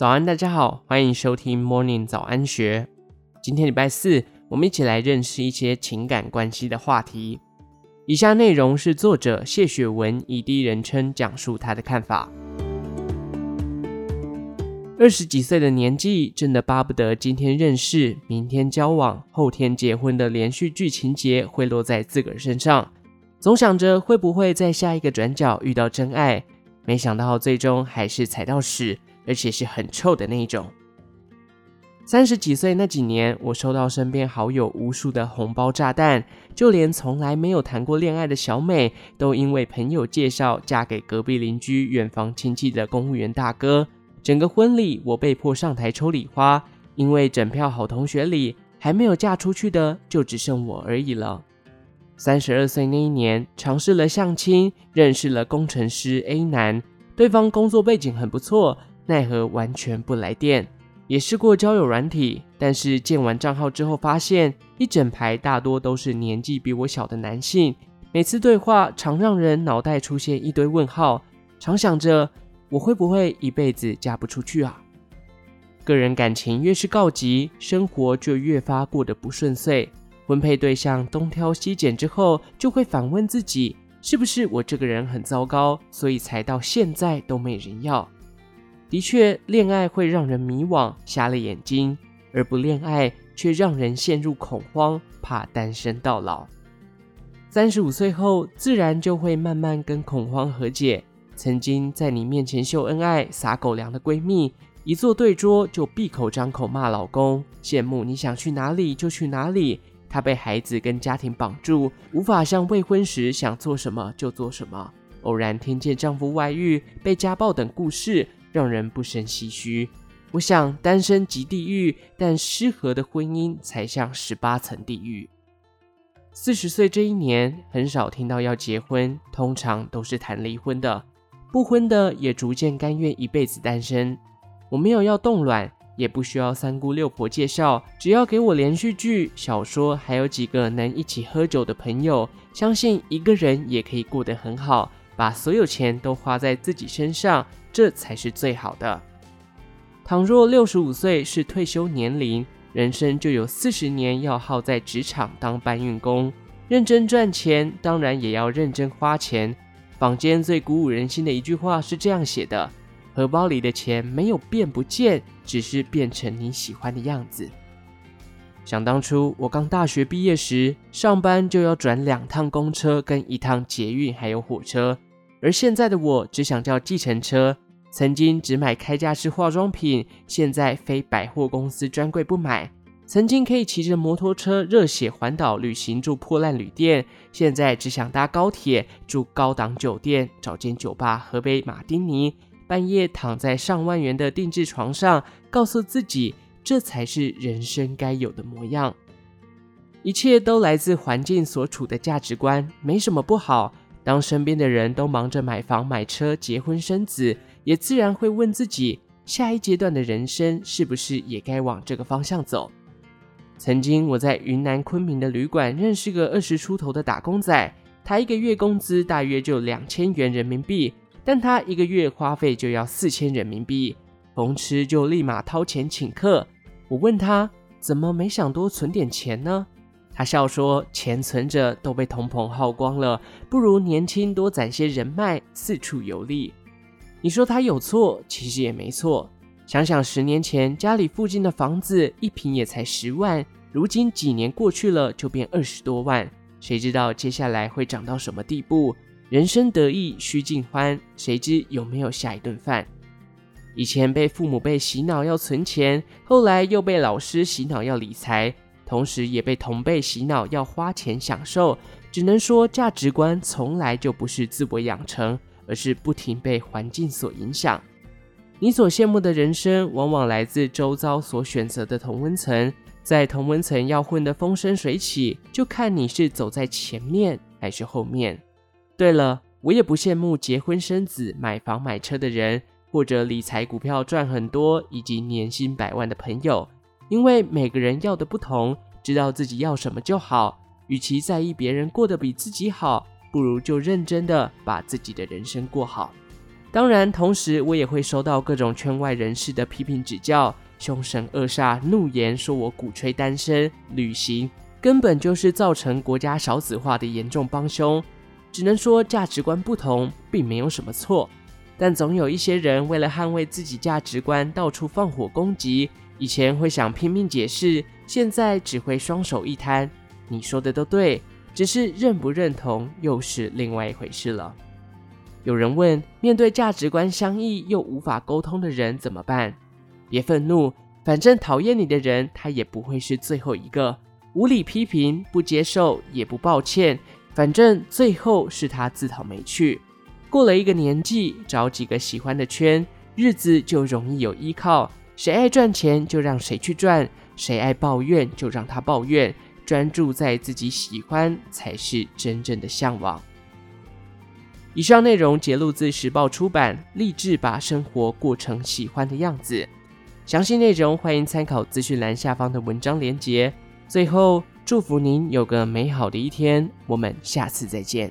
早安，大家好，欢迎收听 Morning 早安学。今天礼拜四，我们一起来认识一些情感关系的话题。以下内容是作者谢雪文以第一人称讲述他的看法。二十几岁的年纪，真的巴不得今天认识，明天交往，后天结婚的连续剧情节会落在自个儿身上。总想着会不会在下一个转角遇到真爱，没想到最终还是踩到屎。而且是很臭的那种。三十几岁那几年，我收到身边好友无数的红包炸弹，就连从来没有谈过恋爱的小美，都因为朋友介绍嫁给隔壁邻居、远房亲戚的公务员大哥。整个婚礼，我被迫上台抽礼花，因为整票好同学里还没有嫁出去的，就只剩我而已了。三十二岁那一年，尝试了相亲，认识了工程师 A 男，对方工作背景很不错。奈何完全不来电，也试过交友软体，但是建完账号之后，发现一整排大多都是年纪比我小的男性，每次对话常让人脑袋出现一堆问号，常想着我会不会一辈子嫁不出去啊？个人感情越是告急，生活就越发过得不顺遂，婚配对象东挑西拣之后，就会反问自己，是不是我这个人很糟糕，所以才到现在都没人要？的确，恋爱会让人迷惘、瞎了眼睛，而不恋爱却让人陷入恐慌，怕单身到老。三十五岁后，自然就会慢慢跟恐慌和解。曾经在你面前秀恩爱、撒狗粮的闺蜜，一坐对桌就闭口张口骂老公，羡慕你想去哪里就去哪里。她被孩子跟家庭绑住，无法像未婚时想做什么就做什么。偶然听见丈夫外遇、被家暴等故事。让人不胜唏嘘。我想单身即地狱，但失和的婚姻才像十八层地狱。四十岁这一年，很少听到要结婚，通常都是谈离婚的。不婚的也逐渐甘愿一辈子单身。我没有要冻卵，也不需要三姑六婆介绍，只要给我连续剧、小说，还有几个能一起喝酒的朋友，相信一个人也可以过得很好。把所有钱都花在自己身上，这才是最好的。倘若六十五岁是退休年龄，人生就有四十年要耗在职场当搬运工，认真赚钱，当然也要认真花钱。坊间最鼓舞人心的一句话是这样写的：荷包里的钱没有变不见，只是变成你喜欢的样子。想当初我刚大学毕业时，上班就要转两趟公车跟一趟捷运，还有火车。而现在的我只想叫计程车，曾经只买开架式化妆品，现在非百货公司专柜不买；曾经可以骑着摩托车热血环岛旅行住破烂旅店，现在只想搭高铁住高档酒店，找间酒吧喝杯马丁尼，半夜躺在上万元的定制床上，告诉自己这才是人生该有的模样。一切都来自环境所处的价值观，没什么不好。当身边的人都忙着买房、买车、结婚生子，也自然会问自己：下一阶段的人生是不是也该往这个方向走？曾经我在云南昆明的旅馆认识个二十出头的打工仔，他一个月工资大约就两千元人民币，但他一个月花费就要四千人民币，逢吃就立马掏钱请客。我问他怎么没想多存点钱呢？他笑说：“钱存着都被通膨耗光了，不如年轻多攒些人脉，四处游历。”你说他有错，其实也没错。想想十年前家里附近的房子一平也才十万，如今几年过去了就变二十多万，谁知道接下来会涨到什么地步？人生得意须尽欢，谁知有没有下一顿饭？以前被父母被洗脑要存钱，后来又被老师洗脑要理财。同时也被同辈洗脑要花钱享受，只能说价值观从来就不是自我养成，而是不停被环境所影响。你所羡慕的人生，往往来自周遭所选择的同温层，在同温层要混得风生水起，就看你是走在前面还是后面。对了，我也不羡慕结婚生子、买房买车的人，或者理财股票赚很多以及年薪百万的朋友。因为每个人要的不同，知道自己要什么就好。与其在意别人过得比自己好，不如就认真的把自己的人生过好。当然，同时我也会收到各种圈外人士的批评指教，凶神恶煞、怒言说我鼓吹单身旅行，根本就是造成国家少子化的严重帮凶。只能说价值观不同，并没有什么错。但总有一些人为了捍卫自己价值观，到处放火攻击。以前会想拼命解释，现在只会双手一摊。你说的都对，只是认不认同又是另外一回事了。有人问：面对价值观相异又无法沟通的人怎么办？别愤怒，反正讨厌你的人他也不会是最后一个。无理批评，不接受也不抱歉，反正最后是他自讨没趣。过了一个年纪，找几个喜欢的圈，日子就容易有依靠。谁爱赚钱就让谁去赚，谁爱抱怨就让他抱怨。专注在自己喜欢，才是真正的向往。以上内容节录自时报出版，立志把生活过成喜欢的样子。详细内容欢迎参考资讯栏下方的文章连结。最后，祝福您有个美好的一天，我们下次再见。